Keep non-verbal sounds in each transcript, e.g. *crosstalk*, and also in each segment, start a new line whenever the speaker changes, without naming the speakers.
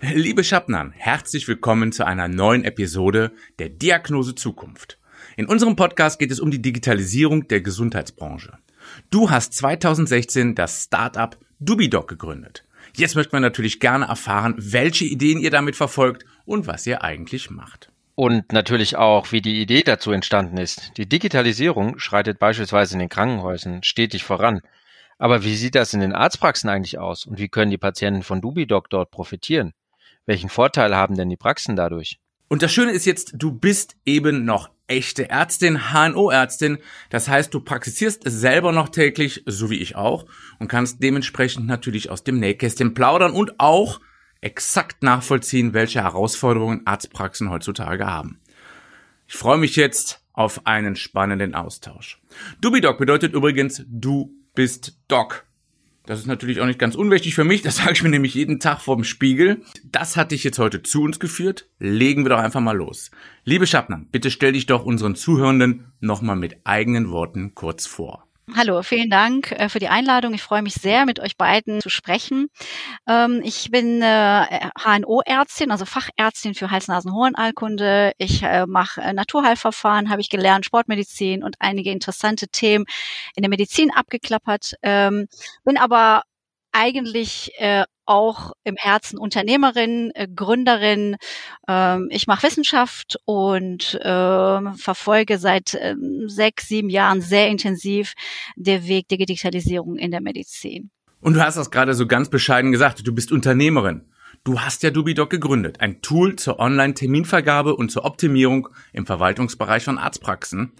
Liebe Schappnern, herzlich willkommen zu einer neuen Episode der Diagnose Zukunft. In unserem Podcast geht es um die Digitalisierung der Gesundheitsbranche. Du hast 2016 das Startup Dubidoc gegründet. Jetzt möchten wir natürlich gerne erfahren, welche Ideen ihr damit verfolgt und was ihr eigentlich macht.
Und natürlich auch, wie die Idee dazu entstanden ist. Die Digitalisierung schreitet beispielsweise in den Krankenhäusern stetig voran. Aber wie sieht das in den Arztpraxen eigentlich aus und wie können die Patienten von Dubidoc dort profitieren? Welchen Vorteil haben denn die Praxen dadurch?
Und das Schöne ist jetzt, du bist eben noch echte Ärztin, HNO-Ärztin. Das heißt, du praktizierst es selber noch täglich, so wie ich auch, und kannst dementsprechend natürlich aus dem Nähkästchen plaudern und auch exakt nachvollziehen, welche Herausforderungen Arztpraxen heutzutage haben. Ich freue mich jetzt auf einen spannenden Austausch. Dubidoc bedeutet übrigens, du bist Doc. Das ist natürlich auch nicht ganz unwichtig für mich, das *laughs* sage ich mir nämlich jeden Tag vorm Spiegel. Das hat dich jetzt heute zu uns geführt. Legen wir doch einfach mal los. Liebe Schappner, bitte stell dich doch unseren Zuhörenden nochmal mit eigenen Worten kurz vor.
Hallo, vielen Dank äh, für die Einladung. Ich freue mich sehr, mit euch beiden zu sprechen. Ähm, ich bin HNO-Ärztin, also Fachärztin für Hals-Nasen-Ohrenallkunde. Ich äh, mache äh, Naturheilverfahren, habe ich gelernt, Sportmedizin und einige interessante Themen in der Medizin abgeklappert. Ähm, bin aber eigentlich äh, auch im Herzen Unternehmerin, äh, Gründerin. Ähm, ich mache Wissenschaft und äh, verfolge seit äh, sechs, sieben Jahren sehr intensiv der Weg der Digitalisierung in der Medizin.
Und du hast das gerade so ganz bescheiden gesagt, du bist Unternehmerin. Du hast ja Dubidoc gegründet, ein Tool zur Online-Terminvergabe und zur Optimierung im Verwaltungsbereich von Arztpraxen.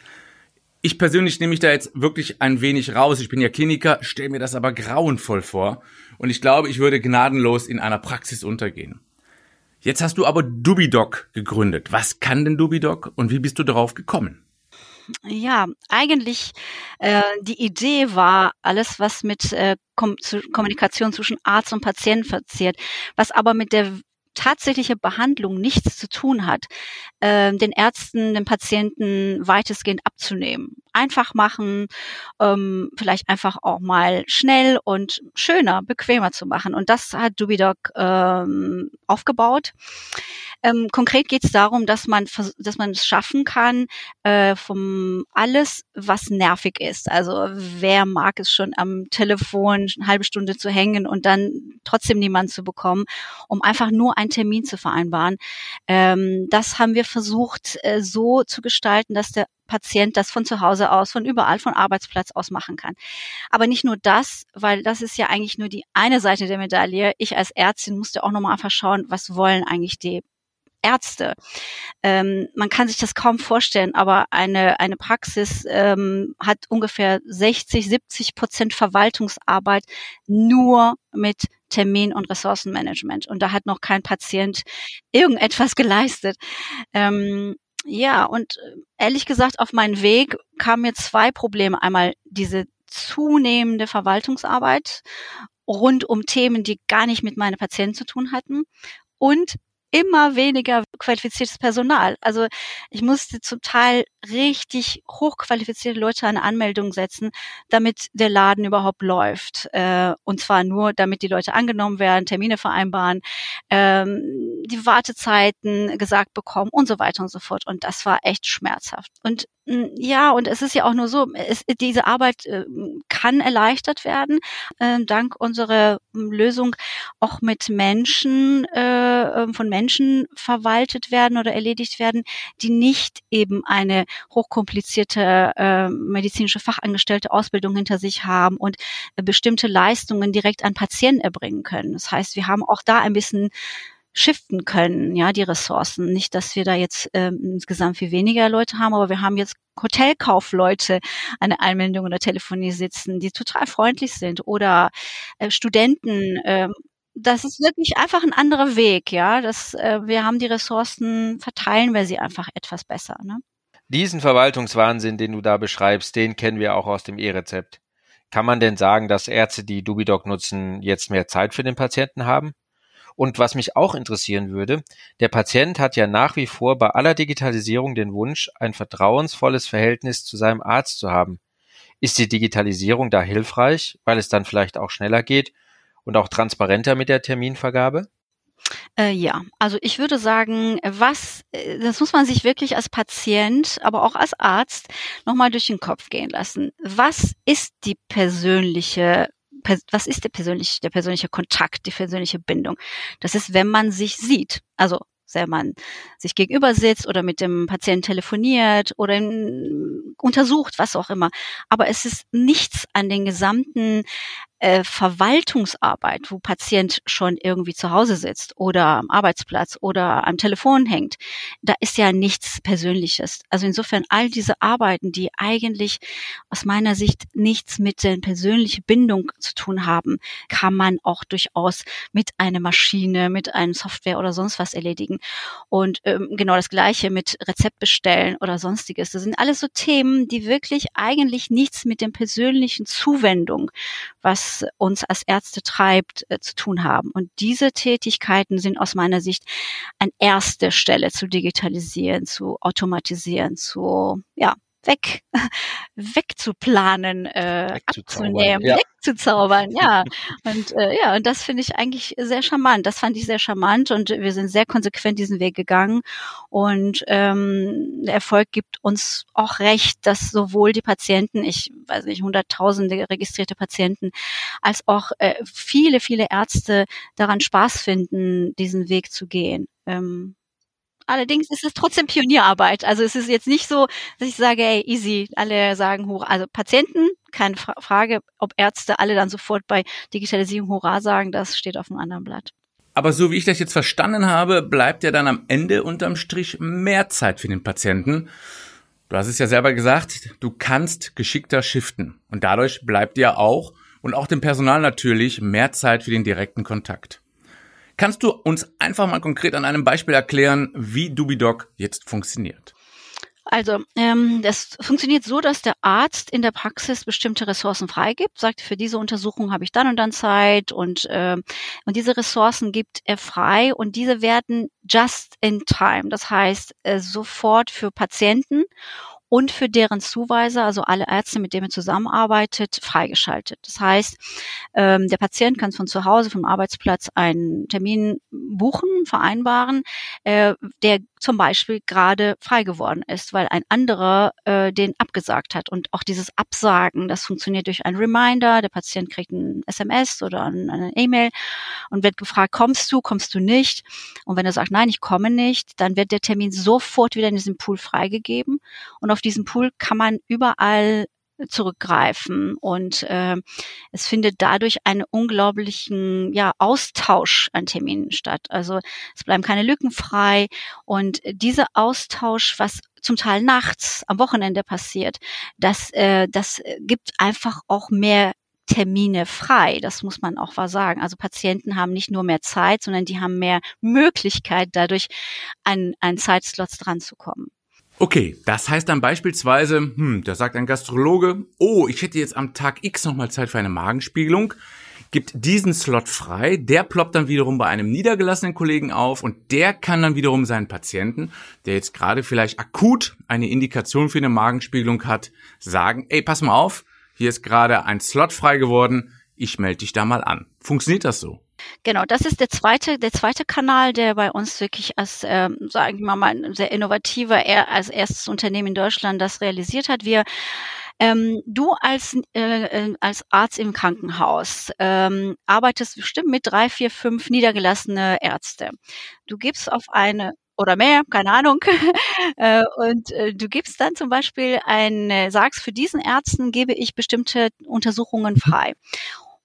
Ich persönlich nehme mich da jetzt wirklich ein wenig raus. Ich bin ja Kliniker, stelle mir das aber grauenvoll vor. Und ich glaube, ich würde gnadenlos in einer Praxis untergehen. Jetzt hast du aber Dubidoc gegründet. Was kann denn Dubidoc und wie bist du darauf gekommen?
Ja, eigentlich äh, die Idee war alles, was mit äh, Kom Kommunikation zwischen Arzt und Patient verziert, was aber mit der tatsächliche Behandlung nichts zu tun hat, äh, den Ärzten, den Patienten weitestgehend abzunehmen. Einfach machen, ähm, vielleicht einfach auch mal schnell und schöner, bequemer zu machen. Und das hat Dubidoc ähm, aufgebaut. Ähm, konkret geht es darum, dass man, dass man es schaffen kann, äh, vom alles, was nervig ist. Also wer mag es schon am Telefon eine halbe Stunde zu hängen und dann trotzdem niemanden zu bekommen, um einfach nur einen Termin zu vereinbaren. Ähm, das haben wir versucht äh, so zu gestalten, dass der Patient das von zu Hause aus, von überall, von Arbeitsplatz aus machen kann. Aber nicht nur das, weil das ist ja eigentlich nur die eine Seite der Medaille. Ich als Ärztin musste auch nochmal einfach schauen, was wollen eigentlich die Ärzte. Ähm, man kann sich das kaum vorstellen, aber eine, eine Praxis ähm, hat ungefähr 60, 70 Prozent Verwaltungsarbeit nur mit Termin- und Ressourcenmanagement. Und da hat noch kein Patient irgendetwas geleistet. Ähm, ja, und äh, ehrlich gesagt, auf meinen Weg kamen mir zwei Probleme. Einmal diese zunehmende Verwaltungsarbeit rund um Themen, die gar nicht mit meinen Patienten zu tun hatten und immer weniger qualifiziertes Personal. Also ich musste zum Teil richtig hochqualifizierte Leute an Anmeldung setzen, damit der Laden überhaupt läuft. Äh, und zwar nur, damit die Leute angenommen werden, Termine vereinbaren, ähm, die Wartezeiten gesagt bekommen und so weiter und so fort. Und das war echt schmerzhaft. Und hm, ja, und es ist ja auch nur so, es, diese Arbeit äh, kann erleichtert werden, äh, dank unserer hm, Lösung auch mit Menschen, äh, ähm, von Menschen verwaltet werden oder erledigt werden, die nicht eben eine hochkomplizierte äh, medizinische Fachangestellte Ausbildung hinter sich haben und äh, bestimmte Leistungen direkt an Patienten erbringen können. Das heißt, wir haben auch da ein bisschen shiften können, ja, die Ressourcen. Nicht, dass wir da jetzt ähm, insgesamt viel weniger Leute haben, aber wir haben jetzt Hotelkaufleute an der Anmeldung oder Telefonie sitzen, die total freundlich sind oder äh, Studenten. Äh, das ist wirklich einfach ein anderer Weg, ja. Das, äh, wir haben die Ressourcen, verteilen wir sie einfach etwas besser. Ne?
Diesen Verwaltungswahnsinn, den du da beschreibst, den kennen wir auch aus dem E-Rezept. Kann man denn sagen, dass Ärzte, die Dubidoc nutzen, jetzt mehr Zeit für den Patienten haben? Und was mich auch interessieren würde, der Patient hat ja nach wie vor bei aller Digitalisierung den Wunsch, ein vertrauensvolles Verhältnis zu seinem Arzt zu haben. Ist die Digitalisierung da hilfreich, weil es dann vielleicht auch schneller geht und auch transparenter mit der Terminvergabe?
Äh, ja, also ich würde sagen, was, äh, das muss man sich wirklich als Patient, aber auch als Arzt nochmal durch den Kopf gehen lassen. Was ist die persönliche was ist der persönliche, der persönliche Kontakt, die persönliche Bindung? Das ist, wenn man sich sieht. Also wenn man sich gegenüber sitzt oder mit dem Patienten telefoniert oder untersucht, was auch immer. Aber es ist nichts an den gesamten äh, Verwaltungsarbeit, wo Patient schon irgendwie zu Hause sitzt oder am Arbeitsplatz oder am Telefon hängt, da ist ja nichts Persönliches. Also insofern all diese Arbeiten, die eigentlich aus meiner Sicht nichts mit der persönlichen Bindung zu tun haben, kann man auch durchaus mit einer Maschine, mit einem Software oder sonst was erledigen. Und ähm, genau das Gleiche mit Rezept bestellen oder sonstiges. Das sind alles so Themen, die wirklich eigentlich nichts mit dem persönlichen Zuwendung, was uns als Ärzte treibt, äh, zu tun haben. Und diese Tätigkeiten sind aus meiner Sicht an erster Stelle zu digitalisieren, zu automatisieren, zu, ja, weg, *laughs* wegzuplanen, äh, abzunehmen, ja. wegzuzaubern, ja. *laughs* Und äh, ja, und das finde ich eigentlich sehr charmant. Das fand ich sehr charmant und wir sind sehr konsequent diesen Weg gegangen. Und ähm, der Erfolg gibt uns auch recht, dass sowohl die Patienten, ich weiß nicht, hunderttausende registrierte Patienten, als auch äh, viele, viele Ärzte daran Spaß finden, diesen Weg zu gehen. Ähm, Allerdings ist es trotzdem Pionierarbeit. Also es ist jetzt nicht so, dass ich sage, ey, easy, alle sagen Hurra. Also Patienten, keine Frage, ob Ärzte alle dann sofort bei Digitalisierung Hurra sagen, das steht auf einem anderen Blatt.
Aber so wie ich das jetzt verstanden habe, bleibt ja dann am Ende unterm Strich mehr Zeit für den Patienten. Du hast es ja selber gesagt, du kannst geschickter shiften. Und dadurch bleibt dir auch und auch dem Personal natürlich mehr Zeit für den direkten Kontakt. Kannst du uns einfach mal konkret an einem Beispiel erklären, wie Dubidoc jetzt funktioniert?
Also, ähm, das funktioniert so, dass der Arzt in der Praxis bestimmte Ressourcen freigibt, sagt, für diese Untersuchung habe ich dann und dann Zeit und, äh, und diese Ressourcen gibt er frei und diese werden just in time, das heißt äh, sofort für Patienten und für deren Zuweiser, also alle Ärzte, mit denen er zusammenarbeitet, freigeschaltet. Das heißt, ähm, der Patient kann von zu Hause, vom Arbeitsplatz einen Termin buchen, vereinbaren, äh, der zum Beispiel gerade frei geworden ist, weil ein anderer äh, den abgesagt hat. Und auch dieses Absagen, das funktioniert durch ein Reminder. Der Patient kriegt ein SMS oder eine E-Mail und wird gefragt, kommst du, kommst du nicht? Und wenn er sagt, nein, ich komme nicht, dann wird der Termin sofort wieder in diesem Pool freigegeben. Und auf diesem Pool kann man überall zurückgreifen und äh, es findet dadurch einen unglaublichen ja, Austausch an Terminen statt. Also es bleiben keine Lücken frei und dieser Austausch, was zum Teil nachts am Wochenende passiert, das, äh, das gibt einfach auch mehr Termine frei. Das muss man auch wahr sagen. Also Patienten haben nicht nur mehr Zeit, sondern die haben mehr Möglichkeit, dadurch an, an Zeitslots dran zu kommen.
Okay, das heißt dann beispielsweise, hm, da sagt ein Gastrologe, oh, ich hätte jetzt am Tag X nochmal Zeit für eine Magenspiegelung, gibt diesen Slot frei, der ploppt dann wiederum bei einem niedergelassenen Kollegen auf und der kann dann wiederum seinen Patienten, der jetzt gerade vielleicht akut eine Indikation für eine Magenspiegelung hat, sagen, ey, pass mal auf, hier ist gerade ein Slot frei geworden, ich melde dich da mal an. Funktioniert das so?
Genau, das ist der zweite, der zweite Kanal, der bei uns wirklich als, ähm, sagen wir mal, ein sehr innovativer, er, als erstes Unternehmen in Deutschland das realisiert hat. Wir ähm, du als, äh, äh, als Arzt im Krankenhaus ähm, arbeitest bestimmt mit drei, vier, fünf niedergelassene Ärzte. Du gibst auf eine oder mehr, keine Ahnung. *laughs* äh, und äh, du gibst dann zum Beispiel ein, sagst, für diesen Ärzten gebe ich bestimmte Untersuchungen frei.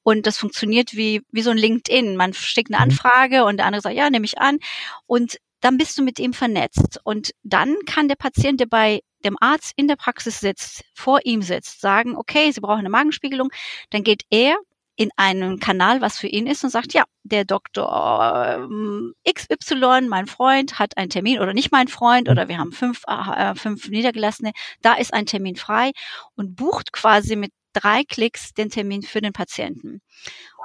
Und das funktioniert wie, wie so ein LinkedIn. Man schickt eine mhm. Anfrage und der andere sagt, ja, nehme ich an. Und dann bist du mit ihm vernetzt. Und dann kann der Patient, der bei dem Arzt in der Praxis sitzt, vor ihm sitzt, sagen, okay, Sie brauchen eine Magenspiegelung. Dann geht er in einen Kanal, was für ihn ist und sagt, ja, der Doktor ähm, XY, mein Freund, hat einen Termin oder nicht mein Freund oder wir haben fünf, äh, fünf Niedergelassene, da ist ein Termin frei und bucht quasi mit drei Klicks den Termin für den Patienten.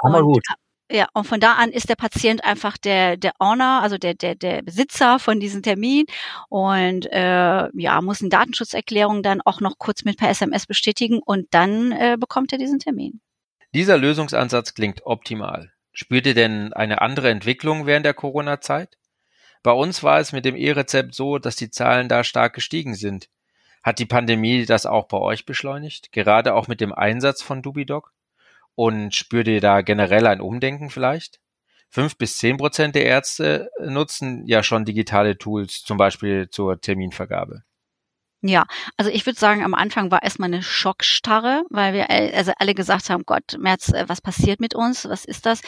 Hammer gut.
Ja, und von da an ist der Patient einfach der der Owner, also der der der Besitzer von diesem Termin und äh, ja muss eine Datenschutzerklärung dann auch noch kurz mit per SMS bestätigen und dann äh, bekommt er diesen Termin.
Dieser Lösungsansatz klingt optimal. Spürt ihr denn eine andere Entwicklung während der Corona-Zeit? Bei uns war es mit dem E-Rezept so, dass die Zahlen da stark gestiegen sind. Hat die Pandemie das auch bei euch beschleunigt? Gerade auch mit dem Einsatz von Dubidoc? Und spürt ihr da generell ein Umdenken vielleicht? Fünf bis zehn Prozent der Ärzte nutzen ja schon digitale Tools, zum Beispiel zur Terminvergabe.
Ja, also ich würde sagen, am Anfang war erstmal eine Schockstarre, weil wir also alle gesagt haben, Gott, März, äh, was passiert mit uns? Was ist das?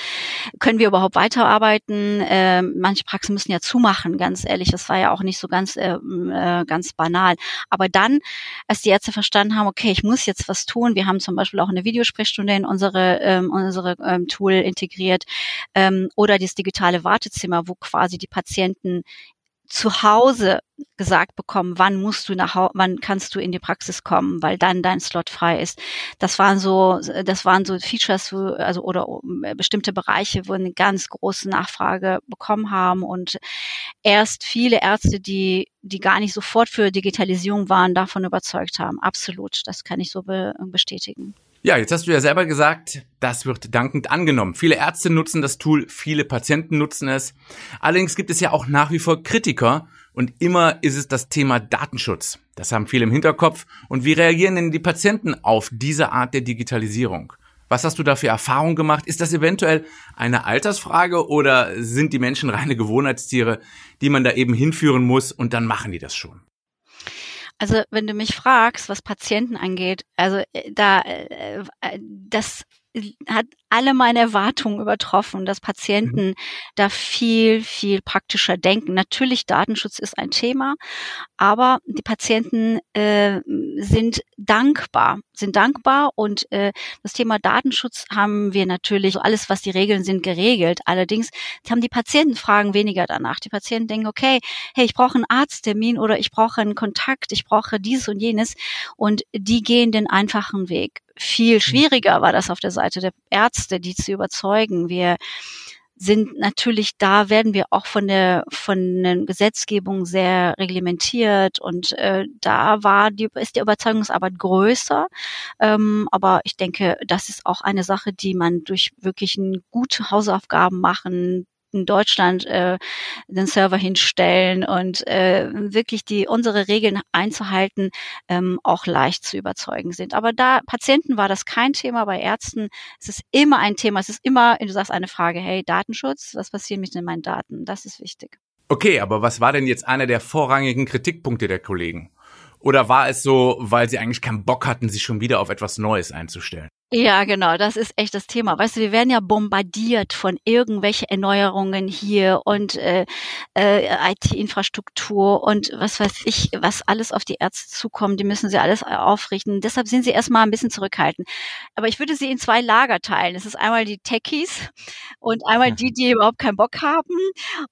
Können wir überhaupt weiterarbeiten? Äh, manche Praxen müssen ja zumachen, ganz ehrlich. Das war ja auch nicht so ganz, äh, äh, ganz banal. Aber dann, als die Ärzte verstanden haben, okay, ich muss jetzt was tun. Wir haben zum Beispiel auch eine Videosprechstunde in unsere, ähm, unsere ähm, Tool integriert ähm, oder das digitale Wartezimmer, wo quasi die Patienten zu Hause gesagt bekommen, wann musst du nach, wann kannst du in die Praxis kommen, weil dann dein Slot frei ist. Das waren so, das waren so Features, also oder äh, bestimmte Bereiche, wo eine ganz große Nachfrage bekommen haben und erst viele Ärzte, die die gar nicht sofort für Digitalisierung waren, davon überzeugt haben. Absolut, das kann ich so be bestätigen.
Ja, jetzt hast du ja selber gesagt, das wird dankend angenommen. Viele Ärzte nutzen das Tool, viele Patienten nutzen es. Allerdings gibt es ja auch nach wie vor Kritiker und immer ist es das Thema Datenschutz. Das haben viele im Hinterkopf. Und wie reagieren denn die Patienten auf diese Art der Digitalisierung? Was hast du da für Erfahrungen gemacht? Ist das eventuell eine Altersfrage oder sind die Menschen reine Gewohnheitstiere, die man da eben hinführen muss und dann machen die das schon?
Also wenn du mich fragst, was Patienten angeht, also äh, da äh, äh, das hat alle meine Erwartungen übertroffen, dass Patienten mhm. da viel, viel praktischer denken. Natürlich, Datenschutz ist ein Thema, aber die Patienten äh, sind dankbar, sind dankbar und äh, das Thema Datenschutz haben wir natürlich, alles, was die Regeln sind, geregelt. Allerdings haben die Patienten Fragen weniger danach. Die Patienten denken, okay, hey, ich brauche einen Arzttermin oder ich brauche einen Kontakt, ich brauche dieses und jenes und die gehen den einfachen Weg viel mhm. schwieriger war das auf der Seite der Ärzte, die zu überzeugen. Wir sind natürlich da, werden wir auch von der von der Gesetzgebung sehr reglementiert und äh, da war die ist die Überzeugungsarbeit größer, ähm, aber ich denke, das ist auch eine Sache, die man durch wirklich gute Hausaufgaben machen, in Deutschland äh, den Server hinstellen und äh, wirklich die unsere Regeln einzuhalten ähm, auch leicht zu überzeugen sind. Aber da Patienten war das kein Thema, bei Ärzten es ist immer ein Thema. Es ist immer, du sagst eine Frage, hey Datenschutz, was passiert mit meinen Daten? Das ist wichtig.
Okay, aber was war denn jetzt einer der vorrangigen Kritikpunkte der Kollegen? Oder war es so, weil sie eigentlich keinen Bock hatten, sich schon wieder auf etwas Neues einzustellen?
Ja, genau, das ist echt das Thema. Weißt du, wir werden ja bombardiert von irgendwelche Erneuerungen hier und äh, äh, IT-Infrastruktur und was weiß ich, was alles auf die Ärzte zukommt. Die müssen sie alles aufrichten. Deshalb sind sie erstmal ein bisschen zurückhaltend. Aber ich würde sie in zwei Lager teilen. Es ist einmal die Techies und einmal die, die überhaupt keinen Bock haben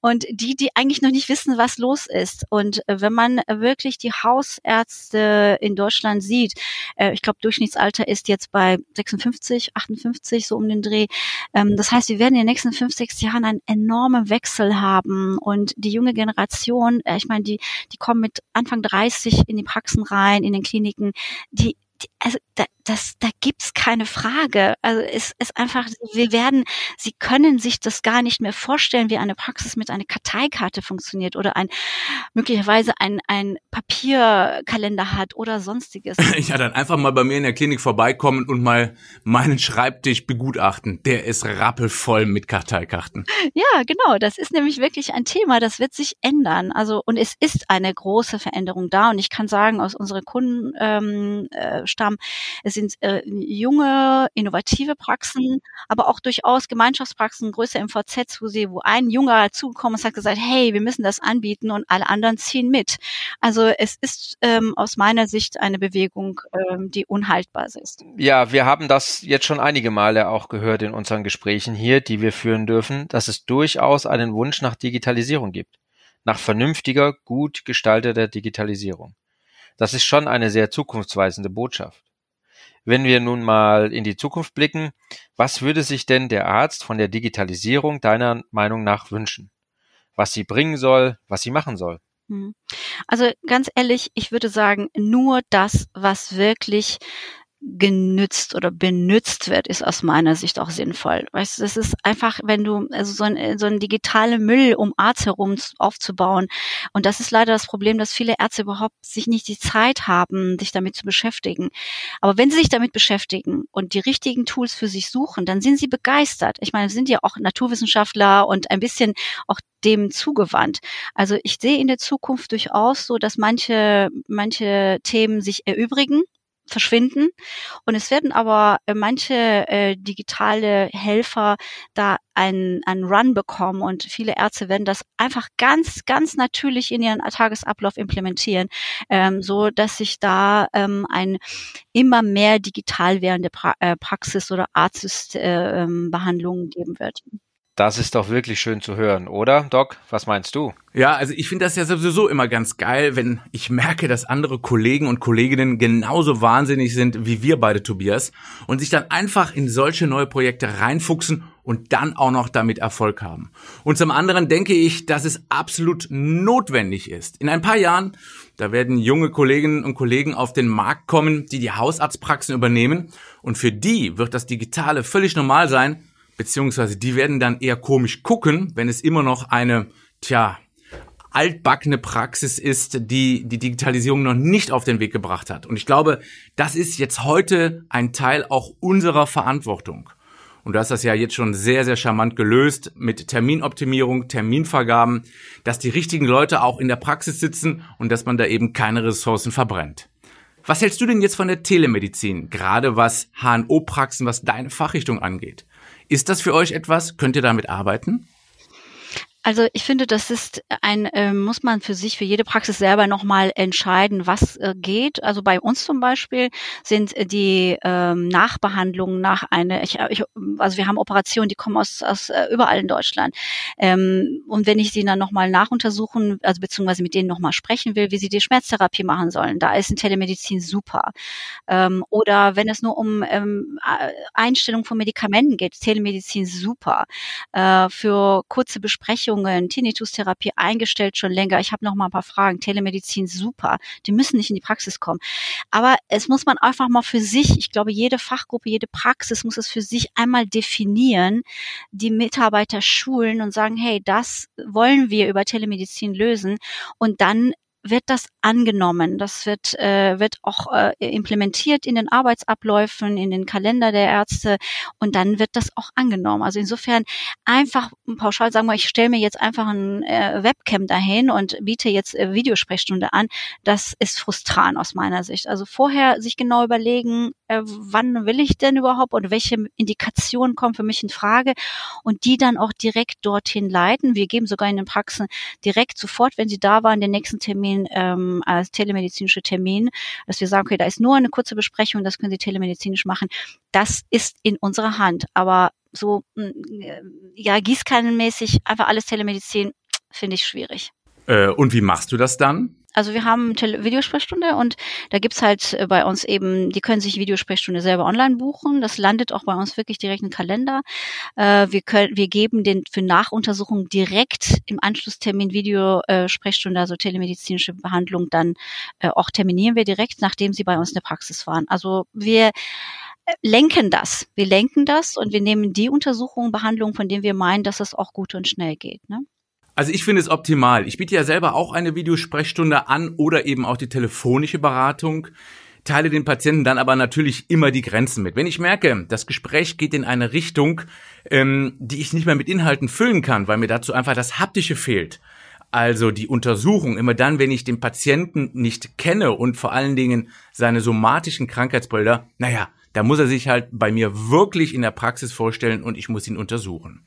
und die, die eigentlich noch nicht wissen, was los ist. Und äh, wenn man wirklich die Hausärzte in Deutschland sieht, äh, ich glaube, Durchschnittsalter ist jetzt bei 56, 58, so um den Dreh. Ähm, das heißt, wir werden in den nächsten fünf, sechs Jahren einen enormen Wechsel haben und die junge Generation, äh, ich meine, die, die kommen mit Anfang 30 in die Praxen rein, in den Kliniken, die also da, das, da gibt's keine Frage. Also es ist einfach, wir werden, Sie können sich das gar nicht mehr vorstellen, wie eine Praxis mit einer Karteikarte funktioniert oder ein möglicherweise ein, ein Papierkalender hat oder sonstiges. *laughs*
Ja, dann einfach mal bei mir in der Klinik vorbeikommen und mal meinen Schreibtisch begutachten. Der ist rappelvoll mit Karteikarten.
Ja, genau. Das ist nämlich wirklich ein Thema, das wird sich ändern. Also und es ist eine große Veränderung da und ich kann sagen, aus unserer Kundenstamm, ähm, äh, haben. Es sind äh, junge, innovative Praxen, aber auch durchaus Gemeinschaftspraxen, größere MVZs, wo sie, wo ein Junger zugekommen ist, hat gesagt, hey, wir müssen das anbieten und alle anderen ziehen mit. Also es ist ähm, aus meiner Sicht eine Bewegung, ähm, die unhaltbar ist.
Ja, wir haben das jetzt schon einige Male auch gehört in unseren Gesprächen hier, die wir führen dürfen, dass es durchaus einen Wunsch nach Digitalisierung gibt. Nach vernünftiger, gut gestalteter Digitalisierung. Das ist schon eine sehr zukunftsweisende Botschaft. Wenn wir nun mal in die Zukunft blicken, was würde sich denn der Arzt von der Digitalisierung deiner Meinung nach wünschen? Was sie bringen soll, was sie machen soll?
Hm. Also ganz ehrlich, ich würde sagen, nur das, was wirklich genützt oder benützt wird, ist aus meiner Sicht auch sinnvoll. Weißt du, das ist einfach, wenn du, also so ein, so ein digitaler Müll um Arzt herum aufzubauen. Und das ist leider das Problem, dass viele Ärzte überhaupt sich nicht die Zeit haben, sich damit zu beschäftigen. Aber wenn sie sich damit beschäftigen und die richtigen Tools für sich suchen, dann sind sie begeistert. Ich meine, sind ja auch Naturwissenschaftler und ein bisschen auch dem zugewandt. Also ich sehe in der Zukunft durchaus so, dass manche, manche Themen sich erübrigen verschwinden. Und es werden aber äh, manche äh, digitale Helfer da einen, einen Run bekommen und viele Ärzte werden das einfach ganz, ganz natürlich in ihren Tagesablauf implementieren, ähm, so dass sich da ähm, ein immer mehr digital werdende pra äh, Praxis oder Arztbehandlung äh, geben wird.
Das ist doch wirklich schön zu hören, oder, Doc? Was meinst du?
Ja, also ich finde das ja sowieso immer ganz geil, wenn ich merke, dass andere Kollegen und Kolleginnen genauso wahnsinnig sind wie wir beide, Tobias, und sich dann einfach in solche neue Projekte reinfuchsen und dann auch noch damit Erfolg haben. Und zum anderen denke ich, dass es absolut notwendig ist. In ein paar Jahren, da werden junge Kolleginnen und Kollegen auf den Markt kommen, die die Hausarztpraxen übernehmen, und für die wird das Digitale völlig normal sein, beziehungsweise die werden dann eher komisch gucken, wenn es immer noch eine, tja, altbackene Praxis ist, die die Digitalisierung noch nicht auf den Weg gebracht hat. Und ich glaube, das ist jetzt heute ein Teil auch unserer Verantwortung. Und du hast das ja jetzt schon sehr, sehr charmant gelöst mit Terminoptimierung, Terminvergaben, dass die richtigen Leute auch in der Praxis sitzen und dass man da eben keine Ressourcen verbrennt. Was hältst du denn jetzt von der Telemedizin, gerade was HNO-Praxen, was deine Fachrichtung angeht? Ist das für euch etwas? Könnt ihr damit arbeiten?
Also ich finde, das ist ein, äh, muss man für sich, für jede Praxis selber nochmal entscheiden, was äh, geht. Also bei uns zum Beispiel sind die ähm, Nachbehandlungen nach einer, ich, ich, also wir haben Operationen, die kommen aus, aus äh, überall in Deutschland. Ähm, und wenn ich sie dann nochmal nachuntersuchen, also beziehungsweise mit denen nochmal sprechen will, wie sie die Schmerztherapie machen sollen, da ist eine Telemedizin super. Ähm, oder wenn es nur um ähm, Einstellung von Medikamenten geht, Telemedizin super. Äh, für kurze Besprechungen Behandlungen, Tinnitus-Therapie eingestellt schon länger. Ich habe noch mal ein paar Fragen. Telemedizin super. Die müssen nicht in die Praxis kommen. Aber es muss man einfach mal für sich, ich glaube, jede Fachgruppe, jede Praxis muss es für sich einmal definieren, die Mitarbeiter schulen und sagen, hey, das wollen wir über Telemedizin lösen und dann wird das angenommen. Das wird, äh, wird auch äh, implementiert in den Arbeitsabläufen, in den Kalender der Ärzte und dann wird das auch angenommen. Also insofern einfach pauschal sagen wir, ich stelle mir jetzt einfach ein äh, Webcam dahin und biete jetzt äh, Videosprechstunde an. Das ist frustrant aus meiner Sicht. Also vorher sich genau überlegen, äh, wann will ich denn überhaupt und welche Indikationen kommen für mich in Frage und die dann auch direkt dorthin leiten. Wir geben sogar in den Praxen direkt sofort, wenn sie da waren, den nächsten Termin ähm, als telemedizinische Termin, dass wir sagen, okay, da ist nur eine kurze Besprechung, das können Sie telemedizinisch machen. Das ist in unserer Hand. Aber so mm, ja gießkannenmäßig einfach alles Telemedizin finde ich schwierig.
Äh, und wie machst du das dann?
Also wir haben Tele Videosprechstunde und da gibt's halt bei uns eben, die können sich Videosprechstunde selber online buchen. Das landet auch bei uns wirklich direkt im Kalender. Äh, wir können, wir geben den für Nachuntersuchungen direkt im Anschlusstermin Videosprechstunde, also telemedizinische Behandlung, dann äh, auch terminieren wir direkt, nachdem sie bei uns in der Praxis waren. Also wir lenken das. Wir lenken das und wir nehmen die Untersuchungen, Behandlungen, von denen wir meinen, dass es auch gut und schnell geht. Ne?
Also ich finde es optimal. Ich biete ja selber auch eine Videosprechstunde an oder eben auch die telefonische Beratung teile den Patienten dann aber natürlich immer die Grenzen mit. Wenn ich merke, das Gespräch geht in eine Richtung, ähm, die ich nicht mehr mit Inhalten füllen kann, weil mir dazu einfach das Haptische fehlt, also die Untersuchung, immer dann, wenn ich den Patienten nicht kenne und vor allen Dingen seine somatischen Krankheitsbilder, naja, da muss er sich halt bei mir wirklich in der Praxis vorstellen und ich muss ihn untersuchen.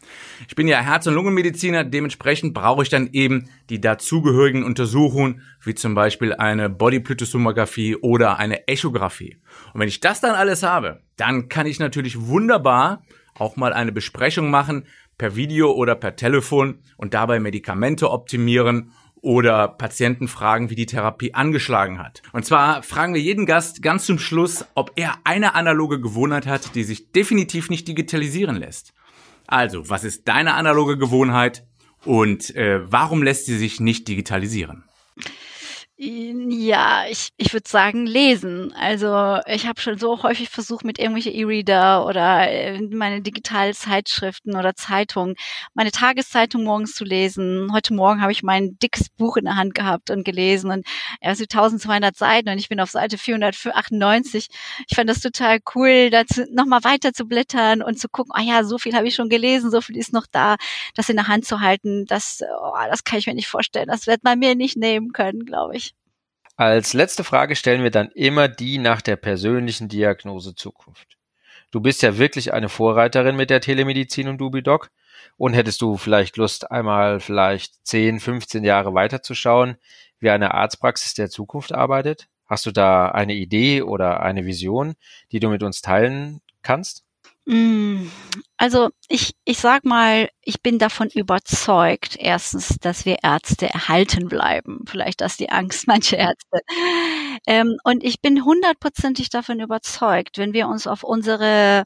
Ich bin ja Herz- und Lungenmediziner, dementsprechend brauche ich dann eben die dazugehörigen Untersuchungen, wie zum Beispiel eine Bodyplutossomographie oder eine Echographie. Und wenn ich das dann alles habe, dann kann ich natürlich wunderbar auch mal eine Besprechung machen per Video oder per Telefon und dabei Medikamente optimieren oder Patienten fragen, wie die Therapie angeschlagen hat. Und zwar fragen wir jeden Gast ganz zum Schluss, ob er eine analoge Gewohnheit hat, die sich definitiv nicht digitalisieren lässt. Also, was ist deine analoge Gewohnheit und äh, warum lässt sie sich nicht digitalisieren?
Ja, ich, ich würde sagen lesen. Also ich habe schon so häufig versucht, mit irgendwelche E-Reader oder äh, meine digitalen Zeitschriften oder Zeitungen, meine Tageszeitung morgens zu lesen. Heute Morgen habe ich mein dickes Buch in der Hand gehabt und gelesen und er ist 1200 Seiten und ich bin auf Seite 498. Ich fand das total cool, dazu nochmal weiter zu blättern und zu gucken, ah ja, so viel habe ich schon gelesen, so viel ist noch da, das in der Hand zu halten. Das, oh, das kann ich mir nicht vorstellen. Das wird man mir nicht nehmen können, glaube ich.
Als letzte Frage stellen wir dann immer die nach der persönlichen Diagnose Zukunft. Du bist ja wirklich eine Vorreiterin mit der Telemedizin und Dubidoc. Und hättest du vielleicht Lust, einmal vielleicht 10, 15 Jahre weiterzuschauen, wie eine Arztpraxis der Zukunft arbeitet? Hast du da eine Idee oder eine Vision, die du mit uns teilen kannst?
Mm, also ich, ich sag mal, ich bin davon überzeugt, erstens, dass wir Ärzte erhalten bleiben. Vielleicht das die Angst mancher Ärzte. Ähm, und ich bin hundertprozentig davon überzeugt, wenn wir uns auf unsere,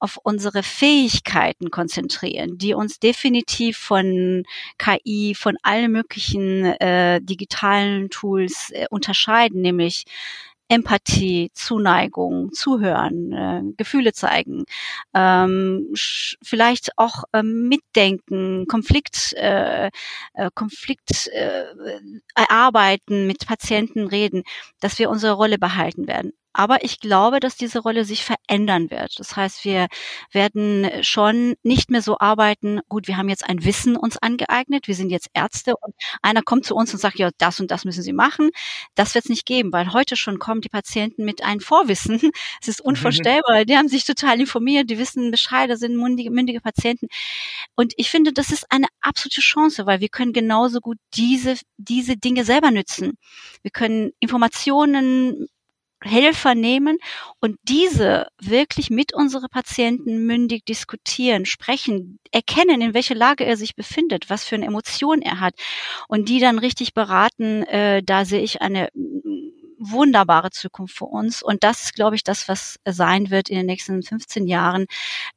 auf unsere Fähigkeiten konzentrieren, die uns definitiv von KI, von allen möglichen äh, digitalen Tools äh, unterscheiden, nämlich Empathie, Zuneigung, Zuhören, äh, Gefühle zeigen, ähm, vielleicht auch äh, mitdenken, Konflikt, äh, äh, Konflikt äh, erarbeiten, mit Patienten reden, dass wir unsere Rolle behalten werden. Aber ich glaube, dass diese Rolle sich verändern wird. Das heißt, wir werden schon nicht mehr so arbeiten, gut, wir haben jetzt ein Wissen uns angeeignet, wir sind jetzt Ärzte und einer kommt zu uns und sagt, ja, das und das müssen Sie machen. Das wird es nicht geben, weil heute schon kommen die Patienten mit einem Vorwissen. *laughs* Es ist unvorstellbar. Die haben sich total informiert, die wissen Bescheid, das sind mündige, mündige Patienten. Und ich finde, das ist eine absolute Chance, weil wir können genauso gut diese, diese Dinge selber nützen. Wir können Informationen Helfer nehmen und diese wirklich mit unseren Patienten mündig diskutieren, sprechen, erkennen, in welcher Lage er sich befindet, was für eine Emotion er hat und die dann richtig beraten. Äh, da sehe ich eine wunderbare Zukunft für uns. Und das ist, glaube ich, das, was sein wird in den nächsten 15 Jahren,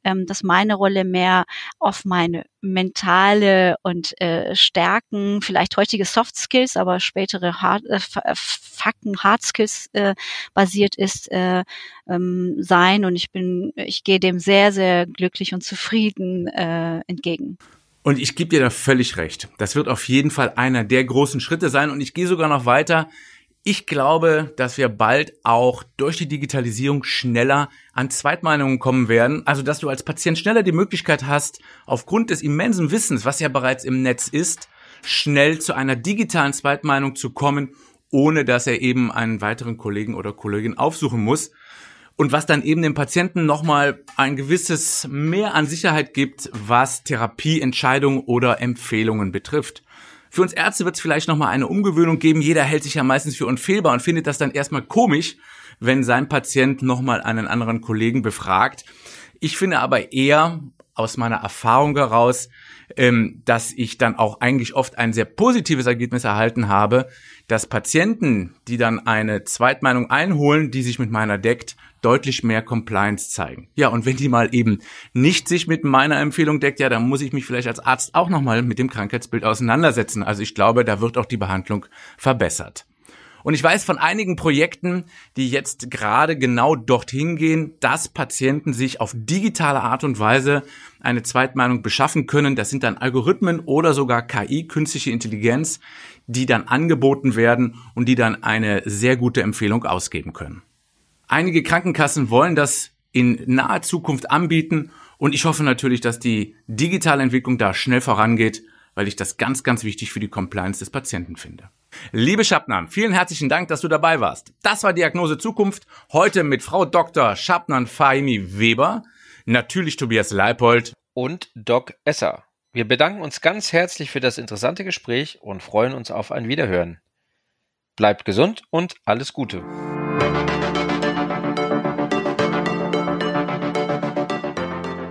ähm, dass meine Rolle mehr auf meine mentale und äh, Stärken, vielleicht heutige Soft Skills, aber spätere Hard, äh, äh, Fakten, Hard Skills äh, basiert ist, äh, ähm, sein. Und ich bin, ich gehe dem sehr, sehr glücklich und zufrieden äh, entgegen.
Und ich gebe dir da völlig recht. Das wird auf jeden Fall einer der großen Schritte sein. Und ich gehe sogar noch weiter. Ich glaube, dass wir bald auch durch die Digitalisierung schneller an Zweitmeinungen kommen werden. Also, dass du als Patient schneller die Möglichkeit hast, aufgrund des immensen Wissens, was ja bereits im Netz ist, schnell zu einer digitalen Zweitmeinung zu kommen, ohne dass er eben einen weiteren Kollegen oder Kollegin aufsuchen muss. Und was dann eben dem Patienten nochmal ein gewisses Mehr an Sicherheit gibt, was Therapieentscheidungen oder Empfehlungen betrifft. Für uns Ärzte wird es vielleicht nochmal eine Umgewöhnung geben. Jeder hält sich ja meistens für unfehlbar und findet das dann erstmal komisch, wenn sein Patient nochmal einen anderen Kollegen befragt. Ich finde aber eher aus meiner Erfahrung heraus, ähm, dass ich dann auch eigentlich oft ein sehr positives Ergebnis erhalten habe, dass Patienten, die dann eine Zweitmeinung einholen, die sich mit meiner deckt, deutlich mehr Compliance zeigen. Ja, und wenn die mal eben nicht sich mit meiner Empfehlung deckt, ja, dann muss ich mich vielleicht als Arzt auch nochmal mit dem Krankheitsbild auseinandersetzen. Also ich glaube, da wird auch die Behandlung verbessert. Und ich weiß von einigen Projekten, die jetzt gerade genau dorthin gehen, dass Patienten sich auf digitale Art und Weise eine Zweitmeinung beschaffen können. Das sind dann Algorithmen oder sogar KI, künstliche Intelligenz, die dann angeboten werden und die dann eine sehr gute Empfehlung ausgeben können. Einige Krankenkassen wollen das in naher Zukunft anbieten und ich hoffe natürlich, dass die digitale Entwicklung da schnell vorangeht, weil ich das ganz, ganz wichtig für die Compliance des Patienten finde. Liebe Schabnan, vielen herzlichen Dank, dass du dabei warst. Das war Diagnose Zukunft. Heute mit Frau Dr. Schabnan Fahimi Weber, natürlich Tobias Leipold
und Doc Esser. Wir bedanken uns ganz herzlich für das interessante Gespräch und freuen uns auf ein Wiederhören. Bleibt gesund und alles Gute.